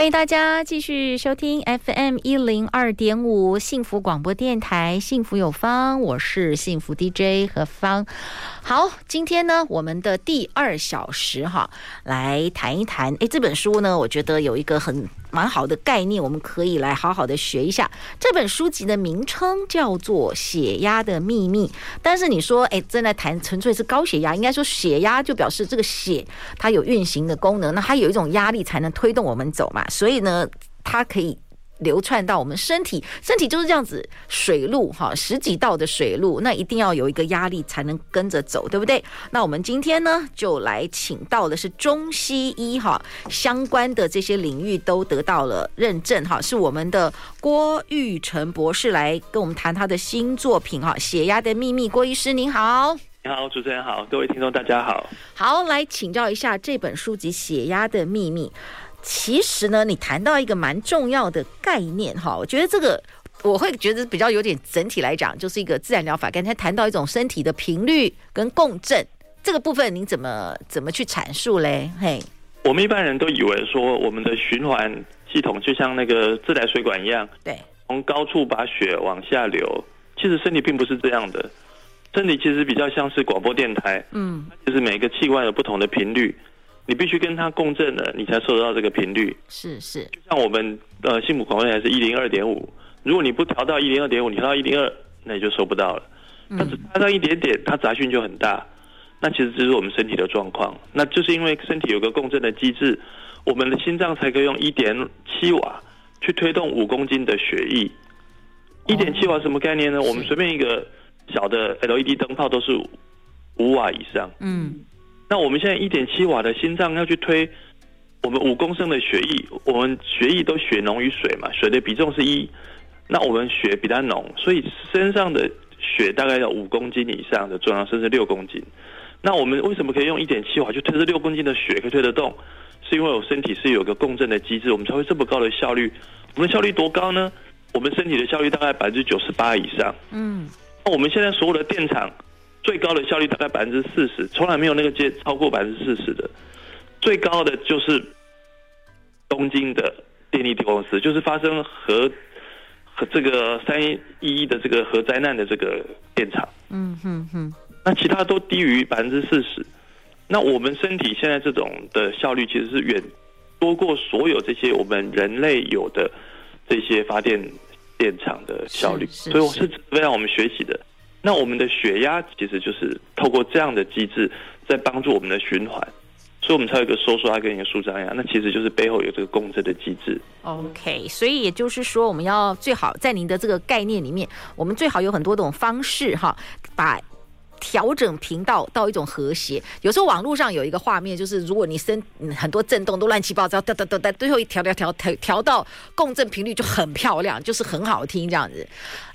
欢迎大家继续收听 FM 一零二点五幸福广播电台，幸福有方，我是幸福 DJ 何芳。好，今天呢，我们的第二小时哈，来谈一谈。诶，这本书呢，我觉得有一个很蛮好的概念，我们可以来好好的学一下。这本书籍的名称叫做《血压的秘密》，但是你说，诶，正在谈纯粹是高血压，应该说血压就表示这个血它有运行的功能，那它有一种压力才能推动我们走嘛，所以呢，它可以。流窜到我们身体，身体就是这样子，水路哈，十几道的水路，那一定要有一个压力才能跟着走，对不对？那我们今天呢，就来请到的是中西医哈相关的这些领域都得到了认证哈，是我们的郭玉成博士来跟我们谈他的新作品哈，《血压的秘密》。郭医师您好，你好，主持人好，各位听众大家好，好，来请教一下这本书籍《血压的秘密》。其实呢，你谈到一个蛮重要的概念哈，我觉得这个我会觉得比较有点整体来讲，就是一个自然疗法。刚才谈到一种身体的频率跟共振这个部分，您怎么怎么去阐述嘞？嘿，我们一般人都以为说我们的循环系统就像那个自来水管一样，对，从高处把血往下流。其实身体并不是这样的，身体其实比较像是广播电台，嗯，就是每个器官有不同的频率。你必须跟它共振了，你才收得到这个频率。是是，就像我们呃幸福广播电台是一零二点五，如果你不调到一零二点五，你调到一零二，那你就收不到了。它只差到一点点，它杂讯就很大。那其实这是我们身体的状况，那就是因为身体有个共振的机制，我们的心脏才可以用一点七瓦去推动五公斤的血液。一点七瓦什么概念呢？我们随便一个小的 LED 灯泡都是五瓦以上。嗯。那我们现在一点七瓦的心脏要去推我们五公升的血液，我们血液都血浓于水嘛，水的比重是一，那我们血比它浓，所以身上的血大概要五公斤以上的重量，甚至六公斤。那我们为什么可以用一点七瓦去推这六公斤的血可以推得动？是因为我身体是有个共振的机制，我们才会这么高的效率。我们的效率多高呢？我们身体的效率大概百分之九十八以上。嗯，那我们现在所有的电厂。最高的效率大概百分之四十，从来没有那个接超过百分之四十的。最高的就是东京的电力公司，就是发生核和这个三一一的这个核灾难的这个电厂。嗯哼哼。那其他都低于百分之四十。那我们身体现在这种的效率，其实是远多过所有这些我们人类有的这些发电电厂的效率。所以我是非常我们学习的。那我们的血压其实就是透过这样的机制，在帮助我们的循环，所以我们才有一个收缩压跟一个舒张压。那其实就是背后有这个共振的机制。OK，所以也就是说，我们要最好在您的这个概念里面，我们最好有很多种方式哈，把。调整频道到一种和谐，有时候网络上有一个画面，就是如果你声很多震动都乱七八糟，哒哒哒哒，最后一调调调调调到共振频率就很漂亮，就是很好听这样子。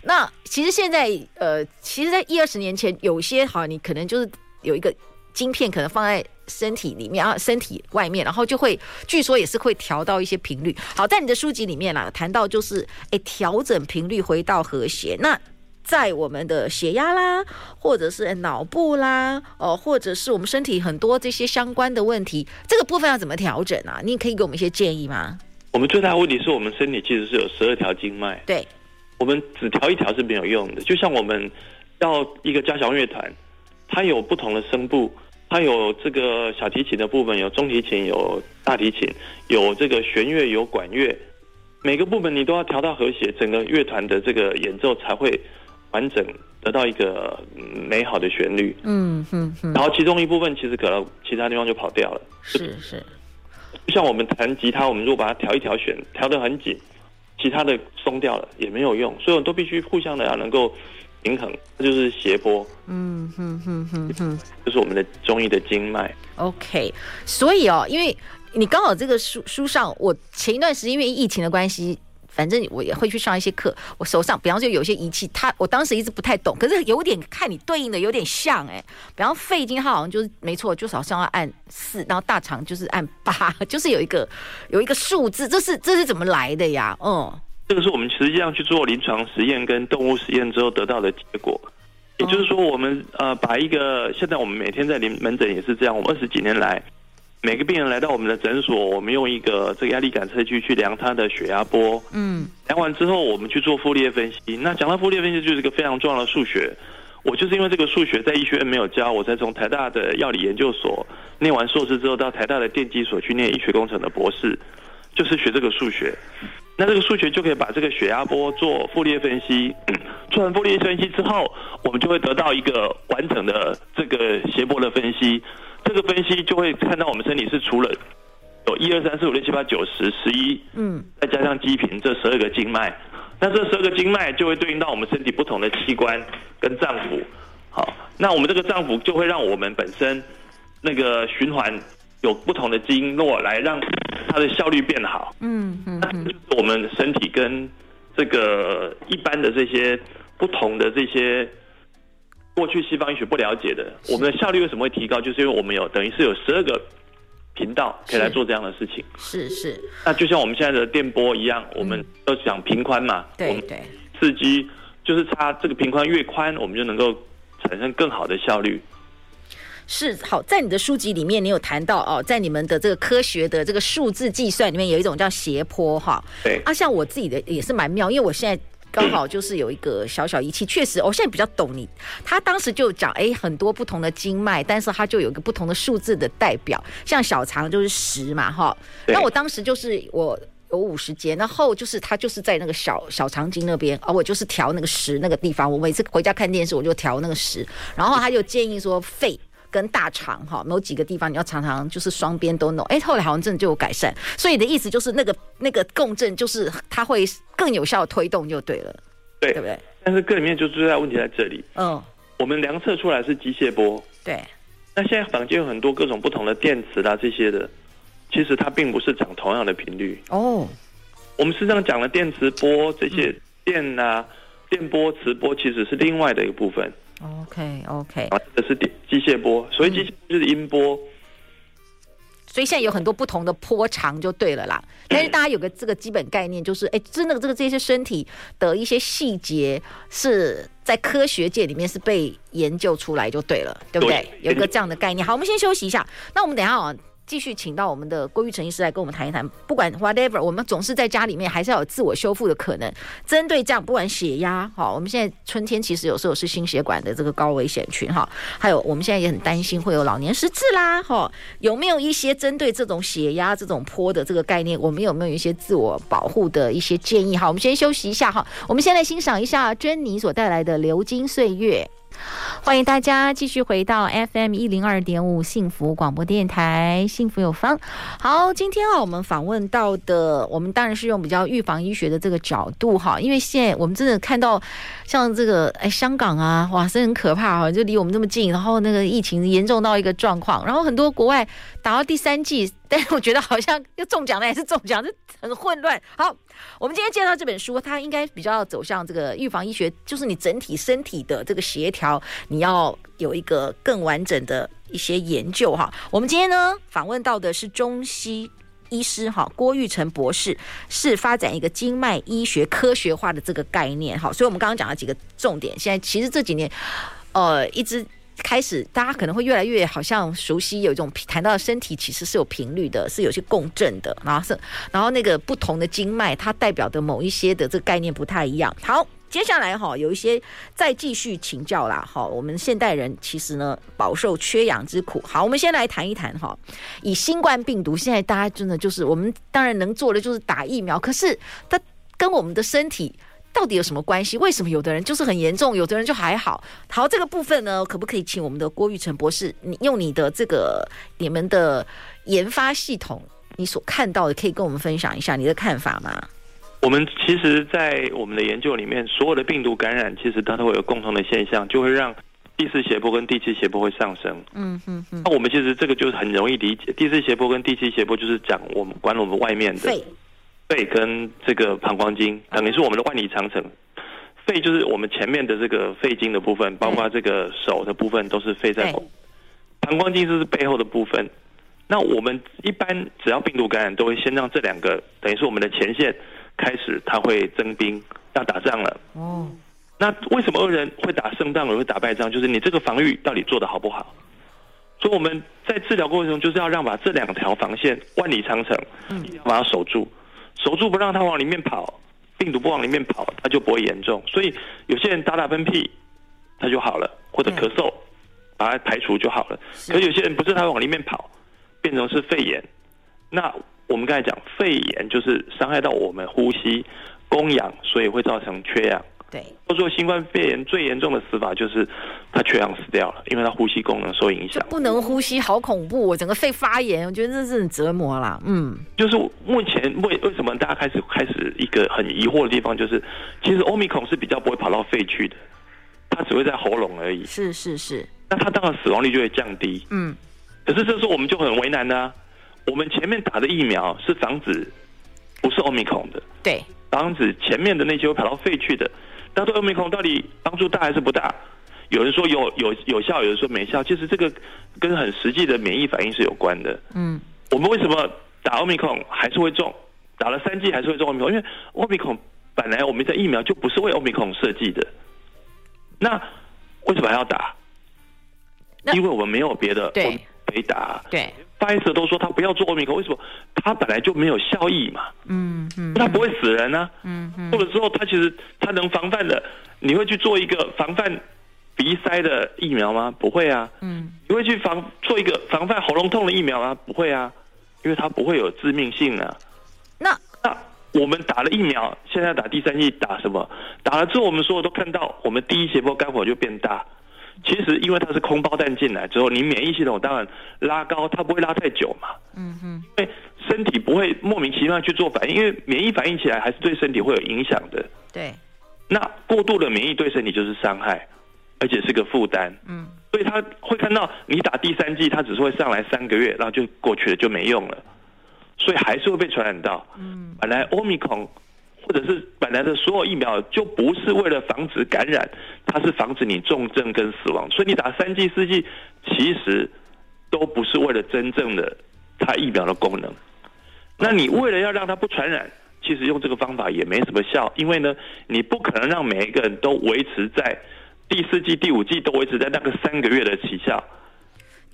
那其实现在呃，其实，在一二十年前，有些好你可能就是有一个晶片，可能放在身体里面啊，身体外面，然后就会据说也是会调到一些频率。好，在你的书籍里面啦，谈到就是哎，调整频率回到和谐那。在我们的血压啦，或者是脑部啦，哦，或者是我们身体很多这些相关的问题，这个部分要怎么调整啊？你可以给我们一些建议吗？我们最大的问题是我们身体其实是有十二条经脉，对，我们只调一条是没有用的。就像我们要一个交响乐团，它有不同的声部，它有这个小提琴的部分，有中提琴，有大提琴，有这个弦乐，有管乐，每个部分你都要调到和谐，整个乐团的这个演奏才会。完整得到一个美好的旋律，嗯哼哼，然后其中一部分其实可能其他地方就跑掉了，是是，就像我们弹吉他，我们如果把它调一调弦，调得很紧，其他的松掉了也没有用，所以我们都必须互相的要能够平衡，这就是斜波，嗯哼哼哼哼，就是我们的中医的经脉。OK，所以哦，因为。你刚好这个书书上，我前一段时间因为疫情的关系。反正我也会去上一些课，我手上比方说有些仪器，它我当时一直不太懂，可是有点看你对应的有点像哎，比方肺经它好像就是没错，就是好像要按四，然后大肠就是按八，就是有一个有一个数字，这是这是怎么来的呀？嗯，这个是我们实际上去做临床实验跟动物实验之后得到的结果，也就是说我们呃把一个现在我们每天在临门诊也是这样，我们二十几年来。每个病人来到我们的诊所，我们用一个这个压力感测器去量他的血压波。嗯，量完之后，我们去做傅立叶分析。那讲到傅立叶分析，就是一个非常重要的数学。我就是因为这个数学在医学院没有教，我才从台大的药理研究所念完硕士之后，到台大的电机所去念医学工程的博士，就是学这个数学。那这个数学就可以把这个血压波做傅立叶分析。做完傅立叶分析之后，我们就会得到一个完整的这个谐波的分析。这个分析就会看到我们身体是除了有一二三四五六七八九十十一，嗯，再加上基频这十二个经脉，那这十二个经脉就会对应到我们身体不同的器官跟脏腑。好，那我们这个脏腑就会让我们本身那个循环有不同的经络来让它的效率变好。嗯嗯，那就是我们身体跟这个一般的这些不同的这些。过去西方医学不了解的，我们的效率为什么会提高？就是因为我们有等于是有十二个频道可以来做这样的事情。是是，是。那就像我们现在的电波一样，嗯、我们都讲频宽嘛。对对。刺激就是它这个频宽越宽，我们就能够产生更好的效率。是好，在你的书籍里面，你有谈到哦，在你们的这个科学的这个数字计算里面，有一种叫斜坡哈。对。啊，像我自己的也是蛮妙，因为我现在。刚好就是有一个小小仪器，确实，我现在比较懂你。他当时就讲，哎，很多不同的经脉，但是它就有一个不同的数字的代表，像小肠就是十嘛，哈。那我当时就是我有五十节，然后就是他就是在那个小小肠经那边，而我就是调那个十那个地方。我每次回家看电视，我就调那个十，然后他就建议说肺。跟大肠哈，某几个地方你要常常就是双边都弄，哎，后来好像真的就有改善。所以你的意思就是那个那个共振，就是它会更有效的推动就对了，对，对不对？但是这里面就最大问题在这里，嗯，我们量测出来是机械波，对。那现在房间有很多各种不同的电池啦这些的，其实它并不是长同样的频率哦。我们实际上讲了电磁波这些电啊、嗯、电波、磁波，其实是另外的一个部分。OK OK，这是电机械波，所以机械波就是音波，嗯，所以现在有很多不同的波长就对了啦。但是大家有个这个基本概念，就是哎，真的这个这些身体的一些细节是在科学界里面是被研究出来就对了，对不对？有一个这样的概念。好，我们先休息一下，那我们等一下啊。继续请到我们的郭玉成医师来跟我们谈一谈，不管 whatever，我们总是在家里面还是要有自我修复的可能。针对这样，不管血压，哈，我们现在春天其实有时候是心血管的这个高危险群，哈，还有我们现在也很担心会有老年失智啦，哈，有没有一些针对这种血压这种坡的这个概念，我们有没有一些自我保护的一些建议？好，我们先休息一下，哈，我们先来欣赏一下珍妮所带来的《流金岁月》。欢迎大家继续回到 FM 一零二点五幸福广播电台，幸福有方。好，今天啊，我们访问到的，我们当然是用比较预防医学的这个角度哈，因为现在我们真的看到像这个哎，香港啊，哇，是很可怕哈，就离我们这么近，然后那个疫情严重到一个状况，然后很多国外打到第三季，但是我觉得好像又中奖了，还是中奖，这很混乱。好。我们今天介绍这本书，它应该比较走向这个预防医学，就是你整体身体的这个协调，你要有一个更完整的一些研究哈。我们今天呢访问到的是中西医师哈，郭玉成博士，是发展一个经脉医学科学化的这个概念哈。所以我们刚刚讲了几个重点，现在其实这几年呃一直。开始，大家可能会越来越好像熟悉，有一种谈到身体其实是有频率的，是有些共振的，然后是，然后那个不同的经脉，它代表的某一些的这个概念不太一样。好，接下来哈，有一些再继续请教啦。哈，我们现代人其实呢饱受缺氧之苦。好，我们先来谈一谈哈，以新冠病毒，现在大家真的就是我们当然能做的就是打疫苗，可是它跟我们的身体。到底有什么关系？为什么有的人就是很严重，有的人就还好？好，这个部分呢，可不可以请我们的郭玉成博士，你用你的这个你们的研发系统，你所看到的，可以跟我们分享一下你的看法吗？我们其实，在我们的研究里面，所有的病毒感染，其实它都会有共同的现象，就会让第四斜坡跟第七斜坡会上升。嗯嗯嗯。那我们其实这个就是很容易理解，第四斜坡跟第七斜坡就是讲我们管我们外面的肺，肺跟这个膀胱经，等于是我们的万里长城。肺就是我们前面的这个肺经的部分，包括这个手的部分都是肺在后。膀胱经就是背后的部分。那我们一般只要病毒感染，都会先让这两个等于是我们的前线开始，它会征兵要打仗了。哦。那为什么恶人会打胜仗，而会打败仗？就是你这个防御到底做的好不好？所以我们在治疗过程中，就是要让把这两条防线万里长城，嗯，把它守住，守住不让它往里面跑，病毒不往里面跑，它就不会严重。所以有些人打打喷嚏，它就好了，或者咳嗽，把它排除就好了。可有些人不是他往里面跑，变成是肺炎。那我们刚才讲肺炎就是伤害到我们呼吸供氧，所以会造成缺氧。对，或者说新冠肺炎最严重的死法就是他缺氧死掉了，因为他呼吸功能受影响，不能呼吸，好恐怖！我整个肺发炎，我觉得这是很折磨啦。嗯，就是目前为为什么大家开始开始一个很疑惑的地方，就是其实欧米孔是比较不会跑到肺去的，它只会在喉咙而已。是是是，那它当然死亡率就会降低。嗯，可是这时候我们就很为难呢、啊。我们前面打的疫苗是防止不是欧米孔的，对，防止前面的那些会跑到肺去的。大家对欧米孔到底帮助大还是不大？有人说有有有效，有人说没效。其实这个跟很实际的免疫反应是有关的。嗯，我们为什么打欧米孔还是会中？打了三剂还是会中欧米孔？因为欧米孔本来我们在疫苗就不是为欧米孔设计的。那为什么还要打？因为我们没有别的可以打。对。辉瑞都说他不要做欧米克，为什么？他本来就没有效益嘛。嗯嗯，他不会死人呢、啊。嗯嗯，或者说他其实他能防范的，你会去做一个防范鼻塞的疫苗吗？不会啊。嗯，你会去防做一个防范喉咙痛的疫苗吗？不会啊，因为它不会有致命性啊。那那我们打了疫苗，现在打第三剂打什么？打了之后，我们所有都看到，我们第一斜坡肝火就变大。其实，因为它是空包弹进来之后，你免疫系统当然拉高，它不会拉太久嘛。嗯哼，因为身体不会莫名其妙去做反应，因为免疫反应起来还是对身体会有影响的。对，那过度的免疫对身体就是伤害，而且是个负担。嗯，所以他会看到你打第三剂，它只是会上来三个月，然后就过去了，就没用了，所以还是会被传染到。嗯，本来欧米孔。或者是本来的所有疫苗就不是为了防止感染，它是防止你重症跟死亡。所以你打三剂四剂，其实都不是为了真正的它疫苗的功能。那你为了要让它不传染，其实用这个方法也没什么效，因为呢，你不可能让每一个人都维持在第四剂、第五剂都维持在那个三个月的期效。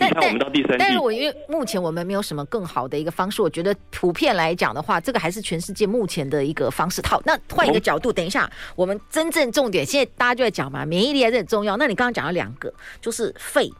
但你看，我们到第三季，但是我因为目前我们没有什么更好的一个方式，我觉得普遍来讲的话，这个还是全世界目前的一个方式。好，那换一个角度，等一下，我们真正重点，现在大家就在讲嘛，免疫力还是很重要。那你刚刚讲了两个，就是肺。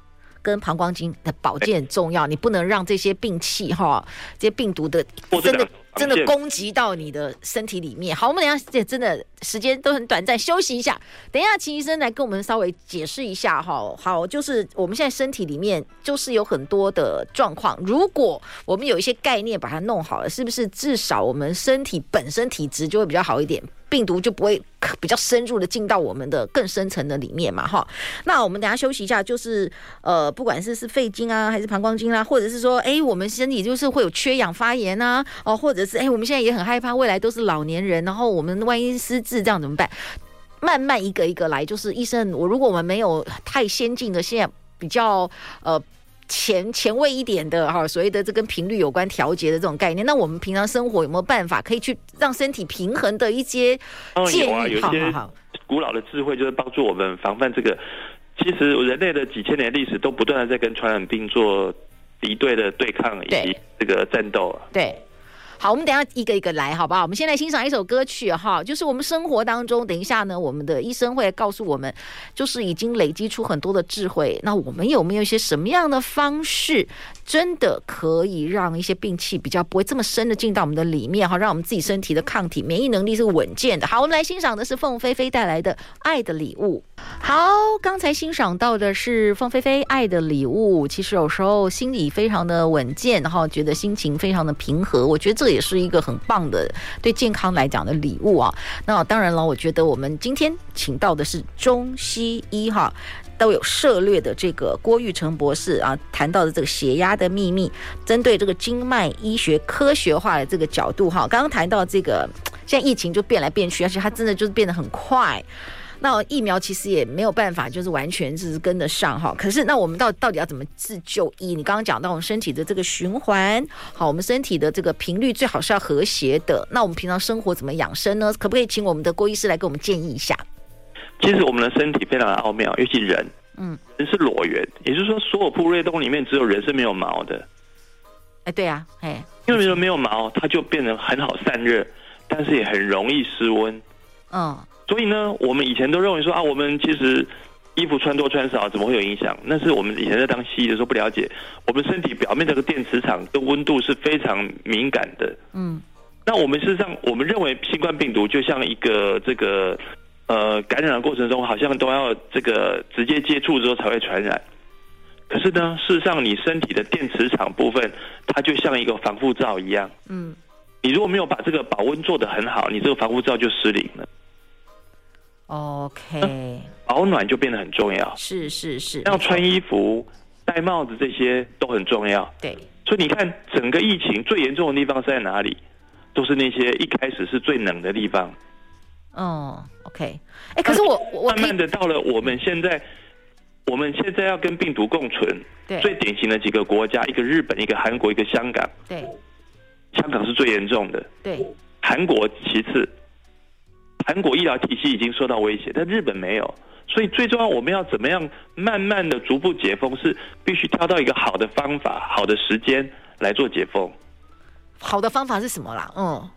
跟膀胱经的保健很重要，你不能让这些病气哈，这些病毒的真的真的攻击到你的身体里面。好，我们等下这真的时间都很短暂，休息一下。等一下，秦医生来跟我们稍微解释一下哈。好，就是我们现在身体里面就是有很多的状况，如果我们有一些概念把它弄好了，是不是至少我们身体本身体质就会比较好一点？病毒就不会比较深入的进到我们的更深层的里面嘛，哈。那我们等下休息一下，就是呃，不管是是肺经啊，还是膀胱经啊，或者是说，哎，我们身体就是会有缺氧发炎啊，哦，或者是哎，我们现在也很害怕未来都是老年人，然后我们万一失智这样怎么办？慢慢一个一个来，就是医生，我如果我们没有太先进的，现在比较呃。前前卫一点的哈，所谓的这跟频率有关调节的这种概念，那我们平常生活有没有办法可以去让身体平衡的一些建议？有啊，有些古老的智慧就是帮助我们防范这个。其实人类的几千年历史都不断的在跟传染病做敌对的对抗以及这个战斗啊。对。好，我们等一下一个一个来，好不好？我们先来欣赏一首歌曲哈，就是我们生活当中，等一下呢，我们的医生会告诉我们，就是已经累积出很多的智慧。那我们有没有一些什么样的方式，真的可以让一些病气比较不会这么深的进到我们的里面哈，让我们自己身体的抗体免疫能力是稳健的。好，我们来欣赏的是凤飞飞带来的《爱的礼物》。好，刚才欣赏到的是凤飞飞《爱的礼物》。其实有时候心里非常的稳健，然后觉得心情非常的平和。我觉得这。也是一个很棒的对健康来讲的礼物啊。那当然了，我觉得我们今天请到的是中西医哈都有涉略的这个郭玉成博士啊，谈到的这个血压的秘密，针对这个经脉医学科学化的这个角度哈，刚刚谈到这个现在疫情就变来变去，而且它真的就是变得很快。那疫苗其实也没有办法，就是完全是跟得上哈。可是那我们到到底要怎么自救医？你刚刚讲到我们身体的这个循环，好，我们身体的这个频率最好是要和谐的。那我们平常生活怎么养生呢？可不可以请我们的郭医师来给我们建议一下？其实我们的身体非常的奥妙，尤其人，嗯，人是裸猿，也就是说，所有哺乳类动物里面只有人是没有毛的。哎，对啊，哎，因为人没有毛，它就变得很好散热，但是也很容易失温。嗯。所以呢，我们以前都认为说啊，我们其实衣服穿多穿少怎么会有影响？那是我们以前在当西医的时候不了解，我们身体表面这个电磁场跟温度是非常敏感的。嗯，那我们事实上，我们认为新冠病毒就像一个这个呃感染的过程中，好像都要这个直接接触之后才会传染。可是呢，事实上你身体的电磁场部分，它就像一个防护罩一样。嗯，你如果没有把这个保温做得很好，你这个防护罩就失灵了。OK，保暖就变得很重要。是是是，要穿衣服、戴帽子这些都很重要。对，所以你看，整个疫情最严重的地方是在哪里？都是那些一开始是最冷的地方。哦，OK，哎，可是我我慢慢的到了我们现在，我们现在要跟病毒共存。对，最典型的几个国家，一个日本，一个韩国，一个香港。对，香港是最严重的。对，韩国其次。韩国医疗体系已经受到威胁，但日本没有，所以最重要，我们要怎么样慢慢的逐步解封，是必须挑到一个好的方法、好的时间来做解封。好的方法是什么啦？嗯，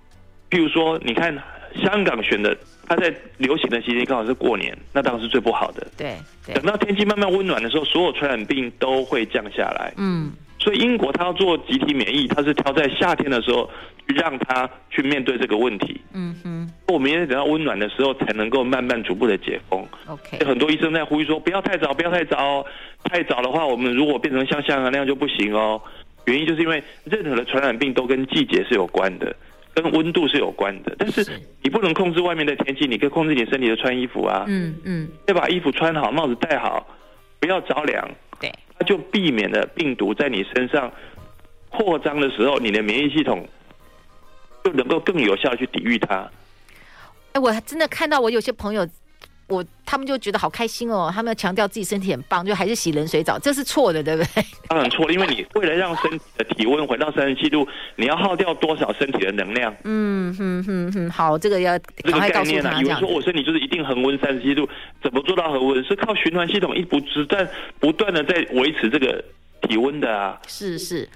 譬如说，你看香港选的，它在流行的期间刚好是过年，那当然是最不好的。对，对，等到天气慢慢温暖的时候，所有传染病都会降下来。嗯。所以英国它要做集体免疫，它是挑在夏天的时候让它去面对这个问题。嗯哼，我们也得等到温暖的时候才能够慢慢逐步的解封。OK，很多医生在呼吁说不要太早，不要太早哦，太早的话我们如果变成像香港那样就不行哦。原因就是因为任何的传染病都跟季节是有关的，跟温度是有关的。但是你不能控制外面的天气，你可以控制你身体的穿衣服啊。嗯嗯，要把衣服穿好，帽子戴好，不要着凉。它就避免了病毒在你身上扩张的时候，你的免疫系统就能够更有效去抵御它。哎，我真的看到我有些朋友。我他们就觉得好开心哦，他们要强调自己身体很棒，就还是洗冷水澡，这是错的，对不对？当然错了，因为你为了让身体的体温回到三十七度，你要耗掉多少身体的能量？嗯哼哼哼，好，这个要这个概念呢、啊？有人说我身体就是一定恒温三十七度，怎么做到恒温？是靠循环系统一不不断不断的在维持这个体温的啊。是是，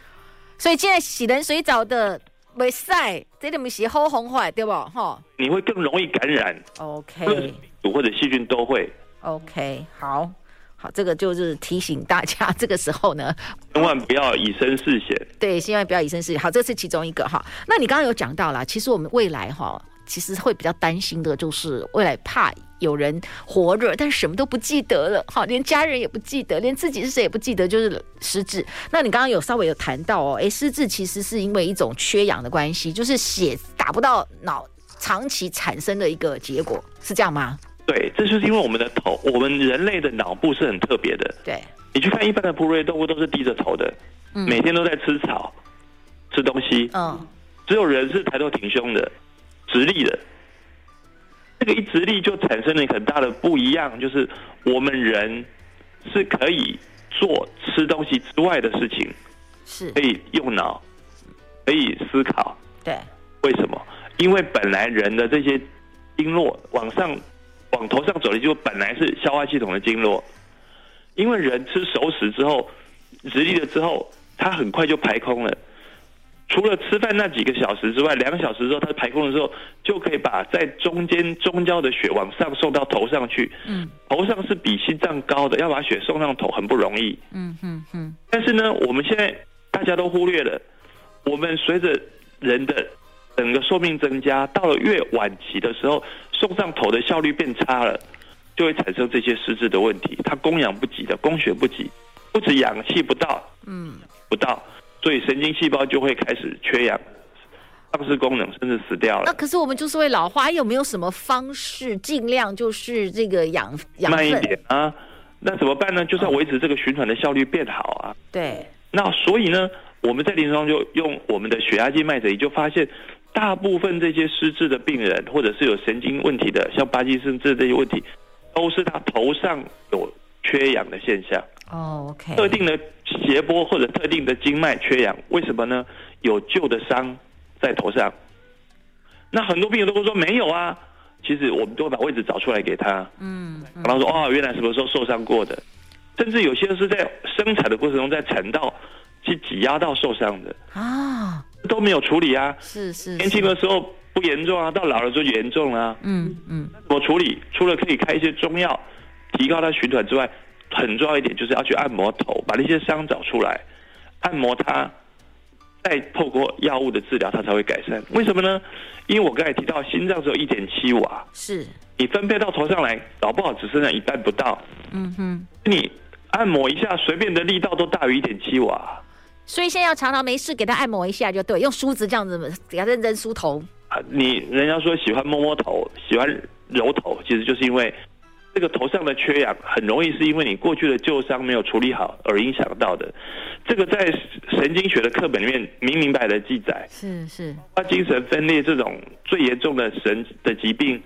所以现在洗冷水澡的。没晒，这里面是好红坏，对不？哈，你会更容易感染。OK，病毒或者细菌都会。OK，好，好，这个就是提醒大家，这个时候呢，千万不要以身试险。对，千万不要以身试险。好，这是其中一个哈。那你刚刚有讲到了，其实我们未来哈。其实会比较担心的，就是未来怕有人活着，但什么都不记得了，哈，连家人也不记得，连自己是谁也不记得，就是失智。那你刚刚有稍微有谈到哦，哎，失智其实是因为一种缺氧的关系，就是血打不到脑，长期产生的一个结果，是这样吗？对，这就是因为我们的头，我们人类的脑部是很特别的。对，你去看一般的哺乳类动物都是低着头的，嗯，每天都在吃草、吃东西，嗯，只有人是抬头挺胸的。直立的，这个一直立就产生了很大的不一样，就是我们人是可以做吃东西之外的事情，是可以用脑，可以思考。对，为什么？因为本来人的这些经络往上往头上走的就本来是消化系统的经络，因为人吃熟食之后，直立了之后，它很快就排空了。除了吃饭那几个小时之外，两个小时之后，它排空的时候，就可以把在中间中焦的血往上送到头上去。嗯，头上是比心脏高的，要把血送上头很不容易。嗯嗯嗯。但是呢，我们现在大家都忽略了，我们随着人的整个寿命增加，到了越晚期的时候，送上头的效率变差了，就会产生这些失智的问题。它供氧不及的，供血不及，不止氧气不到，嗯，不到。所以神经细胞就会开始缺氧，丧失功能，甚至死掉了。那可是我们就是会老化，有没有什么方式尽量就是这个养养慢一点啊？那怎么办呢？就是要维持这个循环的效率变好啊。对。那所以呢，我们在临床就用我们的血压计、脉诊仪，就发现大部分这些失智的病人，或者是有神经问题的，像巴金森氏这些问题，都是他头上有缺氧的现象。哦，OK。特定的斜波或者特定的经脉缺氧，为什么呢？有旧的伤在头上。那很多病人都会说没有啊，其实我们都会把位置找出来给他。嗯。然后说哦，原来什么时候受伤过的。甚至有些是在生产的过程中，在产道去挤压到受伤的啊，都没有处理啊。是是，年轻的时候不严重啊，到老了就严重了啊。嗯嗯，怎么处理？除了可以开一些中药提高它循环之外，很重要一点就是要去按摩头，把那些伤找出来，按摩它，再透过药物的治疗，它才会改善。为什么呢？因为我刚才提到心脏只有一点七瓦，是你分配到头上来，搞不好只剩下一半不到。嗯哼，你。按摩一下，随便的力道都大于一点七瓦，所以现在要常常没事给他按摩一下就对，用梳子这样子给他认真梳头。啊，你人家说喜欢摸摸头，喜欢揉头，其实就是因为这个头上的缺氧，很容易是因为你过去的旧伤没有处理好而影响到的。这个在神经学的课本里面明明白的记载，是是，他精神分裂这种最严重的神的疾病。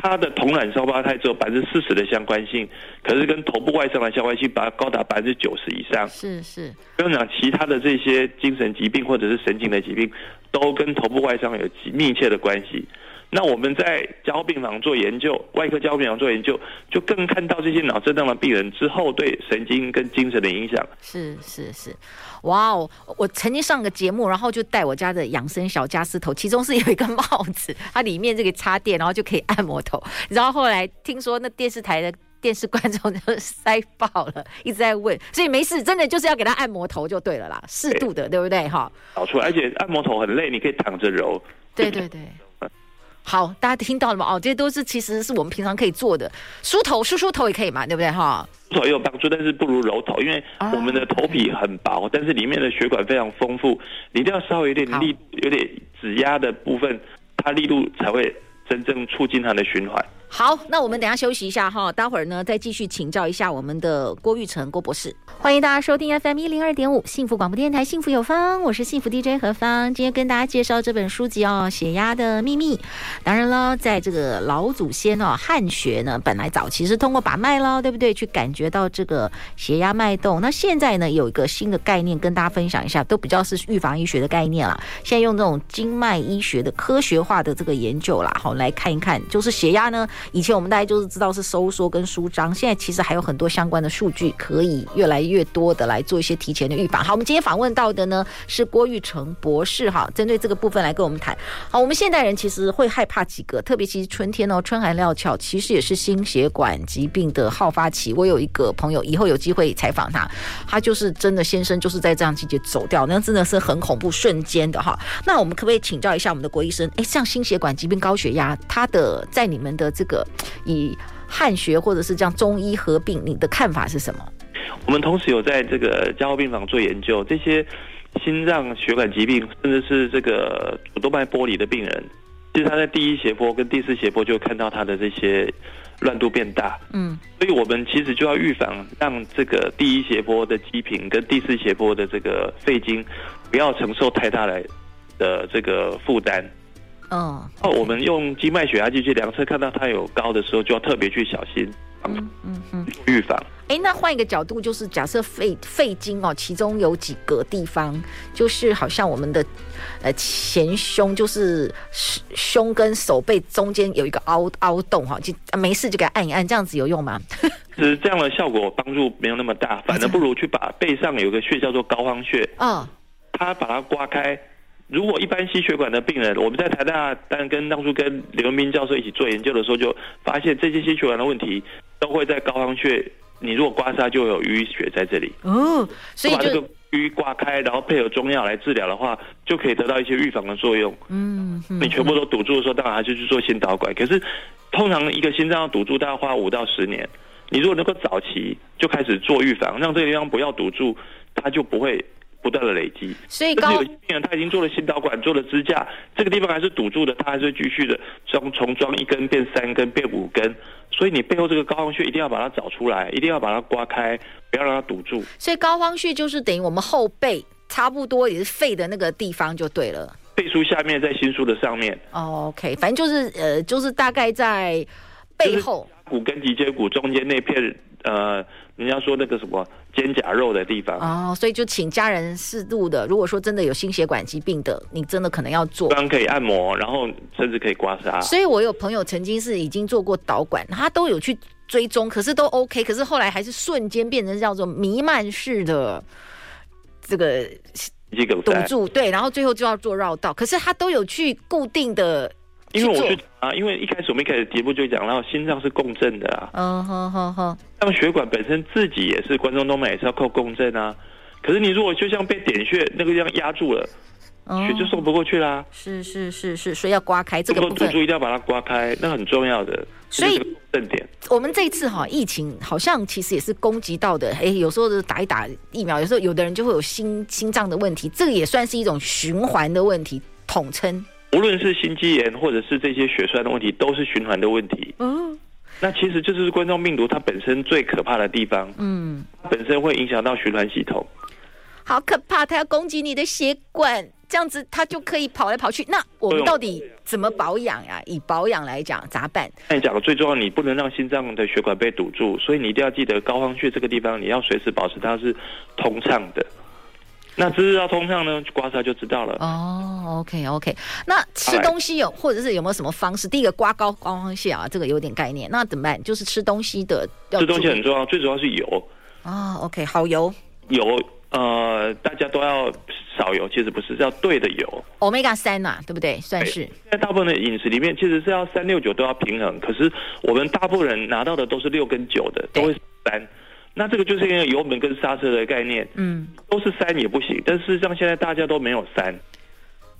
它的同卵双胞胎只有百分之四十的相关性，可是跟头部外伤的相关性把它高达百分之九十以上。是是，不用讲其他的这些精神疾病或者是神经的疾病，都跟头部外伤有极密切的关系。那我们在加护病房做研究，外科加护病房做研究，就更看到这些脑震荡的病人之后对神经跟精神的影响。是是是，哇哦！我曾经上个节目，然后就戴我家的养生小家私头，其中是有一个帽子，它里面这个插电，然后就可以按摩头。然后后来听说那电视台的电视观众就塞爆了，一直在问，所以没事，真的就是要给他按摩头就对了啦，适度的，对，对不对？哈，好处，而且按摩头很累，你可以躺着揉。对对对。好，大家听到了吗？哦，这些都是其实是我们平常可以做的，梳头梳梳头也可以嘛，对不对？哈，梳头也有帮助，但是不如揉头，因为我们的头皮很薄，啊、但是里面的血管非常丰富，你一定要稍微有点力，有点指压的部分，它力度才会真正促进它的循环。好，那我们等下休息一下哈，待会儿呢再继续请教一下我们的郭玉成郭博士。欢迎大家收听 FM 一零二点五幸福广播电台幸福有方，我是幸福 DJ 何芳。今天跟大家介绍这本书籍哦，《血压的秘密》。当然了，在这个老祖先哦，汉学呢，本来早期是通过把脉了，对不对？去感觉到这个血压脉动。那现在呢，有一个新的概念跟大家分享一下，都比较是预防医学的概念了。现在用这种经脉医学的科学化的这个研究啦，好来看一看，就是血压呢。以前我们大家就是知道是收缩跟舒张，现在其实还有很多相关的数据，可以越来越多的来做一些提前的预防。好，我们今天访问到的呢是郭玉成博士，哈，针对这个部分来跟我们谈。好，我们现代人其实会害怕几个，特别其实春天哦，春寒料峭，其实也是心血管疾病的好发期。我有一个朋友，以后有机会采访他，他就是真的先生就是在这样季节走掉，那真的是很恐怖，瞬间的哈。那我们可不可以请教一下我们的郭医生？哎，像心血管疾病、高血压，他的在你们的这个。以汉学或者是这样中医合并，你的看法是什么？我们同时有在这个加护病房做研究，这些心脏血管疾病，甚至是这个主动脉剥离的病人，其实他在第一斜坡跟第四斜坡就看到他的这些乱度变大。嗯，所以我们其实就要预防，让这个第一斜坡的肌频跟第四斜坡的这个肺经不要承受太大的的这个负担。嗯，哦，我们用经脉血压计去量测，看到它有高的时候，就要特别去小心，嗯嗯嗯，预防。哎，那换一个角度，就是假设肺肺经哦，其中有几个地方，就是好像我们的呃前胸，就是胸跟手背中间有一个凹凹洞哈，就没事就给它按一按，这样子有用吗？其实这样的效果帮助没有那么大，反而不如去把背上有个穴叫做膏肓穴，嗯，它把它刮开。如果一般心血管的病人，我们在台大，但跟当初跟刘文斌教授一起做研究的时候，就发现这些心血管的问题都会在高肓穴。你如果刮痧，就有淤血在这里。哦，所以把这个淤刮开，然后配合中药来治疗的话，就可以得到一些预防的作用。嗯，嗯，你全部都堵住的时候，当然还是去做心导管。可是通常一个心脏要堵住，大概花五到十年。你如果能够早期就开始做预防，让这个地方不要堵住，它就不会。不断的累积。所以高有些病人他已经做了心导管，做了支架，这个地方还是堵住的，他还是继续的从从装一根变三根变五根。所以你背后这个高肓穴一定要把它找出来，一定要把它刮开，不要让它堵住。所以高肓穴就是等于我们后背差不多也是肺的那个地方就对了。背书下面在心书的上面。Oh, OK，反正就是呃，就是大概在背后骨跟脊椎骨中间那片呃，人家说那个什么肩胛肉的地方。哦，oh, 所以就请家人适度的，如果说真的有心血管疾病的，你真的可能要做。刚可以按摩，然后甚至可以刮痧。所以我有朋友曾经是已经做过导管，他都有去追踪，可是都 OK，可是后来还是瞬间变成叫做弥漫式的这个。堵住，对，然后最后就要做绕道，可是他都有去固定的，因为我就啊，因为一开始我们一开始节目就讲到心脏是共振的啊，嗯哼哼哼，像血管本身自己也是冠状动脉也是要靠共振啊，可是你如果就像被点穴那个地方压住了。血就送不过去啦，是是是是，所以要刮开这个部分，堵住一定要把它刮开，那很重要的。所以正点，我们这一次哈疫情好像其实也是攻击到的，哎，有时候是打一打疫苗，有时候有的人就会有心心脏的问题，这个也算是一种循环的问题，统称。无论是心肌炎或者是这些血栓的问题，都是循环的问题。嗯，那其实这就是冠状病毒它本身最可怕的地方。嗯，本身会影响到循环系统，好可怕，它要攻击你的血管。这样子它就可以跑来跑去。那我们到底怎么保养呀？以保养来讲，咋办？那你讲的最重要，你不能让心脏的血管被堵住，所以你一定要记得膏肓穴这个地方，你要随时保持它是通畅的。那知道通畅呢？刮痧就知道了。哦，OK OK。那吃东西有，或者是有没有什么方式？第一个刮膏膏肓穴啊，这个有点概念。那怎么办？就是吃东西的，吃东西很重要，最主要是油。哦，OK，好油。油。呃，大家都要少油，其实不是，是要对的油。Omega 三呐，对不对？算是。在大部分的饮食里面，其实是要三六九都要平衡。可是我们大部分人拿到的都是六跟九的，都会三。对那这个就是因为油门跟刹车的概念，嗯，都是三也不行。但事实上，现在大家都没有三，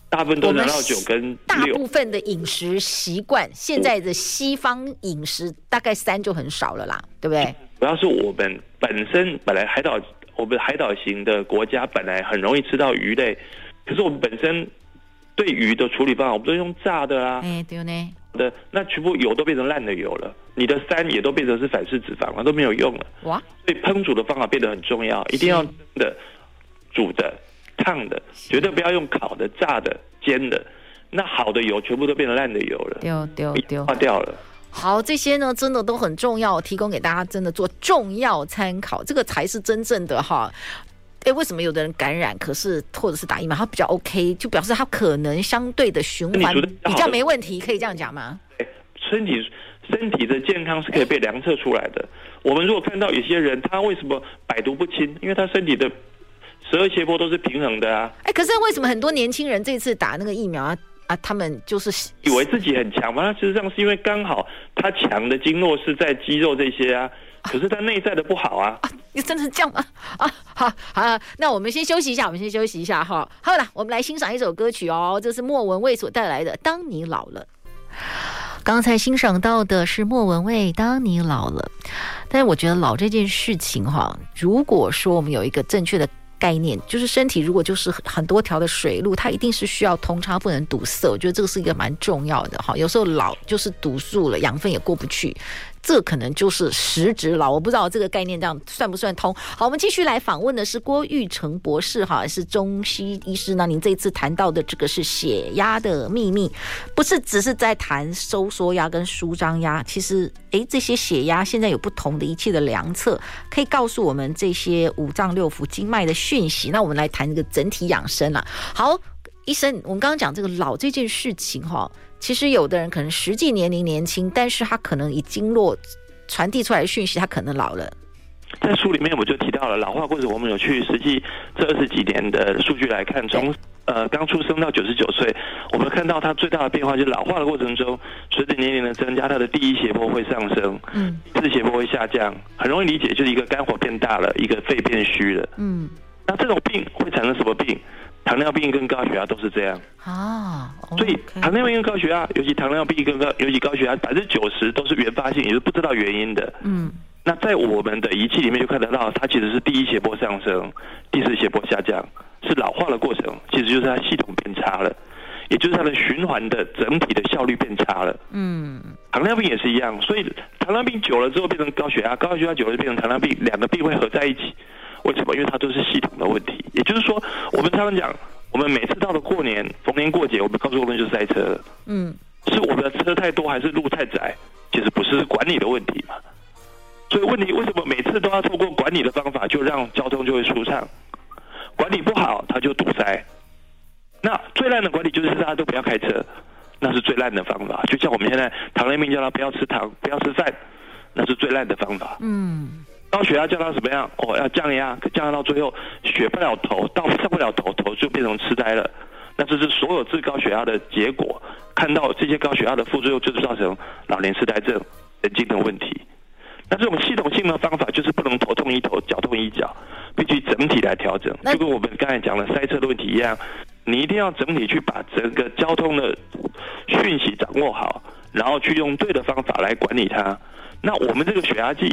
大部分都拿到九跟六。大部分的饮食习惯，现在的西方饮食大概三就很少了啦，对不对？主要是我们本身本来海岛。我们海岛型的国家本来很容易吃到鱼类，可是我们本身对鱼的处理方法，我们都用炸的啊，哎，对呢，的那全部油都变成烂的油了，你的三也都变成是反式脂肪了，都没有用了。哇！所以烹煮的方法变得很重要，一定要的、煮的、烫的，绝对不要用烤的、炸的、煎的，那好的油全部都变成烂的油了，丢丢丢，化掉了。好，这些呢，真的都很重要，提供给大家，真的做重要参考，这个才是真正的哈。哎，为什么有的人感染，可是或者是打疫苗，他比较 OK，就表示他可能相对的循环比较没问题，可以这样讲吗？身体身体的健康是可以被量测出来的。我们如果看到有些人他为什么百毒不侵，因为他身体的十二斜坡都是平衡的啊。哎，可是为什么很多年轻人这次打那个疫苗啊？啊，他们就是以为自己很强嘛？他实际上是因为刚好他强的经络是在肌肉这些啊，可是他内在的不好啊。啊，你真的这样吗？啊，好，好，那我们先休息一下，我们先休息一下哈。好了，我们来欣赏一首歌曲哦，这是莫文蔚所带来的《当你老了》。刚才欣赏到的是莫文蔚《当你老了》，但是我觉得老这件事情哈，如果说我们有一个正确的。概念就是身体如果就是很多条的水路，它一定是需要通畅，不能堵塞。我觉得这个是一个蛮重要的哈。有时候老就是堵住了，养分也过不去。这可能就是实质老，我不知道这个概念这样算不算通。好，我们继续来访问的是郭玉成博士，哈，是中西医师那。您这次谈到的这个是血压的秘密，不是只是在谈收缩压跟舒张压，其实，诶，这些血压现在有不同的仪器的量测，可以告诉我们这些五脏六腑经脉的讯息。那我们来谈这个整体养生了。好，医生，我们刚刚讲这个老这件事情，哈。其实有的人可能实际年龄年轻，但是他可能以经络传递出来的讯息，他可能老了。在书里面我就提到了老化过程，我们有去实际这二十几年的数据来看，从呃刚出生到九十九岁，我们看到他最大的变化就是老化的过程中，随着年龄的增加，他的第一斜坡会上升，嗯，次斜坡会下降，很容易理解，就是一个肝火变大了，一个肺变虚了，嗯，那这种病会产生什么病？糖尿病跟高血压都是这样啊，所以糖尿病跟高血压，尤其糖尿病跟高，尤其高血压，百分之九十都是原发性，也是不知道原因的。嗯，那在我们的仪器里面就看得到，它其实是第一斜坡上升，第四斜坡下降，是老化的过程，其实就是它系统变差了，也就是它的循环的整体的效率变差了。嗯，糖尿病也是一样，所以糖尿病久了之后变成高血压，高血压久了就变成糖尿病，两个病会合在一起。为什么？因为它都是系统的问题。也就是说，我们常常讲，我们每次到了过年、逢年过节，我们高速公路就塞车。嗯，是我们的车太多还是路太窄？其实不是管理的问题嘛。所以问题为什么每次都要透过管理的方法，就让交通就会舒畅？管理不好，它就堵塞。那最烂的管理就是大家都不要开车，那是最烂的方法。就像我们现在糖尿病叫他不要吃糖、不要吃饭，那是最烂的方法。嗯。高血压降到什么样？哦，要降压，降压到最后血不了头，到上不了头，头就变成痴呆了。那这是所有治高血压的结果。看到这些高血压的副作用，就是造成老年痴呆症、神经的问题。那这种系统性的方法就是不能头痛医头，脚痛医脚，必须整体来调整。就跟我们刚才讲的塞车的问题一样，你一定要整体去把整个交通的讯息掌握好，然后去用对的方法来管理它。那我们这个血压计。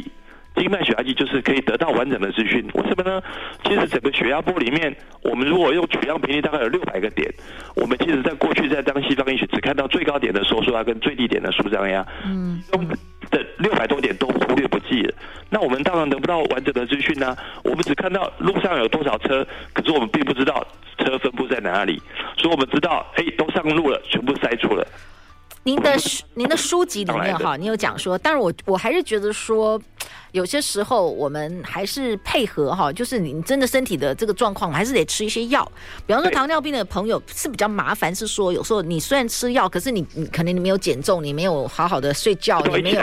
静脉血压计就是可以得到完整的资讯，为什么呢？其实整个血压波里面，我们如果用取样频率大概有六百个点，我们其实在过去在当西方医学只看到最高点的收缩压跟最低点的舒张压，嗯，的六百多点都忽略不计了。那我们当然得不到完整的资讯呢，我们只看到路上有多少车，可是我们并不知道车分布在哪里，所以我们知道，哎，都上路了，全部塞住了。您的您的书籍里面哈，你有讲说，但是我我还是觉得说。有些时候我们还是配合哈，就是你真的身体的这个状况，还是得吃一些药。比方说糖尿病的朋友是比较麻烦，是说有时候你虽然吃药，可是你你可能你没有减重，你没有好好的睡觉，你没有。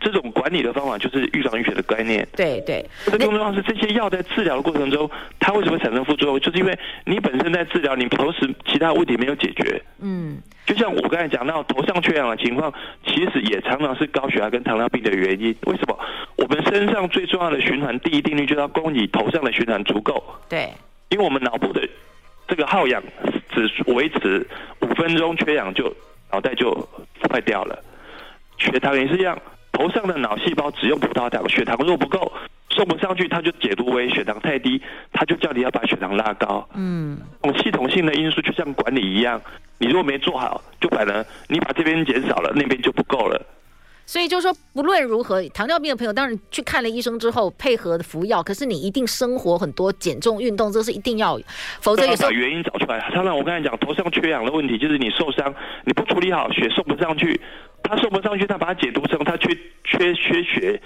这种管理的方法就是预防医学的概念。对对。更重要是这些药在治疗的过程中，它为什么产生副作用？就是因为你本身在治疗，你同时其他问题没有解决。嗯。就像我刚才讲到头上缺氧的情况，其实也常常是高血压跟糖尿病的原因。为什么？我们身上最重要的循环第一定律就是要供你头上的循环足够。对，因为我们脑部的这个耗氧只维持五分钟，缺氧就脑袋就坏掉了。血糖也是一样，头上的脑细胞只用葡萄糖，血糖若不够送不上去，他就解读为血糖太低，他就叫你要把血糖拉高。嗯，这种系统性的因素就像管理一样。你如果没做好，就反而你把这边减少了，那边就不够了。所以就是说，不论如何，糖尿病的朋友当然去看了医生之后，配合服药。可是你一定生活很多减重运动，这是一定要，否则有时候把原因找出来。当然，我刚才讲头上缺氧的问题，就是你受伤，你不处理好，血送不上去，他送不上去，他把它解读成他缺缺缺血。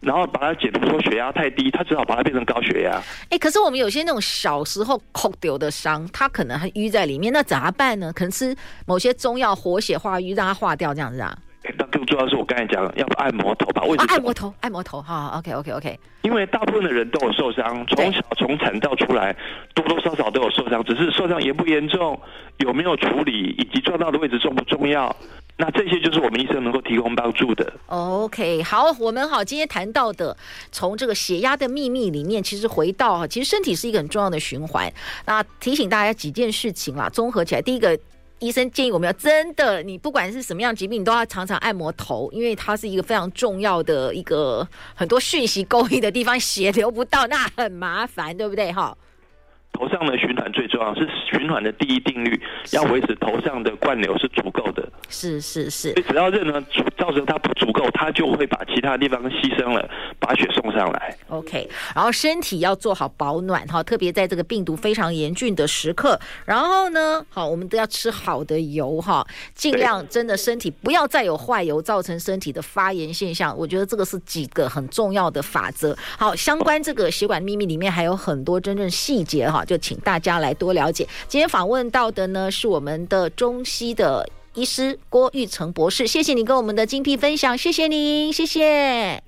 然后把它解读说血压太低，他只好把它变成高血压。哎、可是我们有些那种小时候扣丢的伤，它可能还淤在里面，那怎么办呢？可能吃某些中药活血化瘀，让它化掉，这样子啊？那更重要的是我刚才讲，要不按摩头把位置、啊。按摩头，按摩头，哈。OK, OK, OK 因为大部分的人都有受伤，从小从产道出来，多多少少都有受伤，只是受伤严不严重，有没有处理，以及撞到的位置重不重要。那这些就是我们医生能够提供帮助的。OK，好，我们好，今天谈到的从这个血压的秘密里面，其实回到其实身体是一个很重要的循环。那提醒大家几件事情啦，综合起来，第一个，医生建议我们要真的，你不管是什么样疾病，你都要常常按摩头，因为它是一个非常重要的一个很多讯息勾引的地方，血流不到，那很麻烦，对不对？哈。头上的循环最重要，是循环的第一定律，要维持头上的灌流是足够的。是是是，只要任何造成它不足够，它就会把其他地方牺牲了，把血送上来。OK，然后身体要做好保暖哈，特别在这个病毒非常严峻的时刻。然后呢，好，我们都要吃好的油哈，尽量真的身体不要再有坏油造成身体的发炎现象。我觉得这个是几个很重要的法则。好，相关这个血管秘密里面还有很多真正细节哈。就请大家来多了解。今天访问到的呢，是我们的中西的医师郭玉成博士，谢谢你跟我们的精辟分享，谢谢您，谢谢。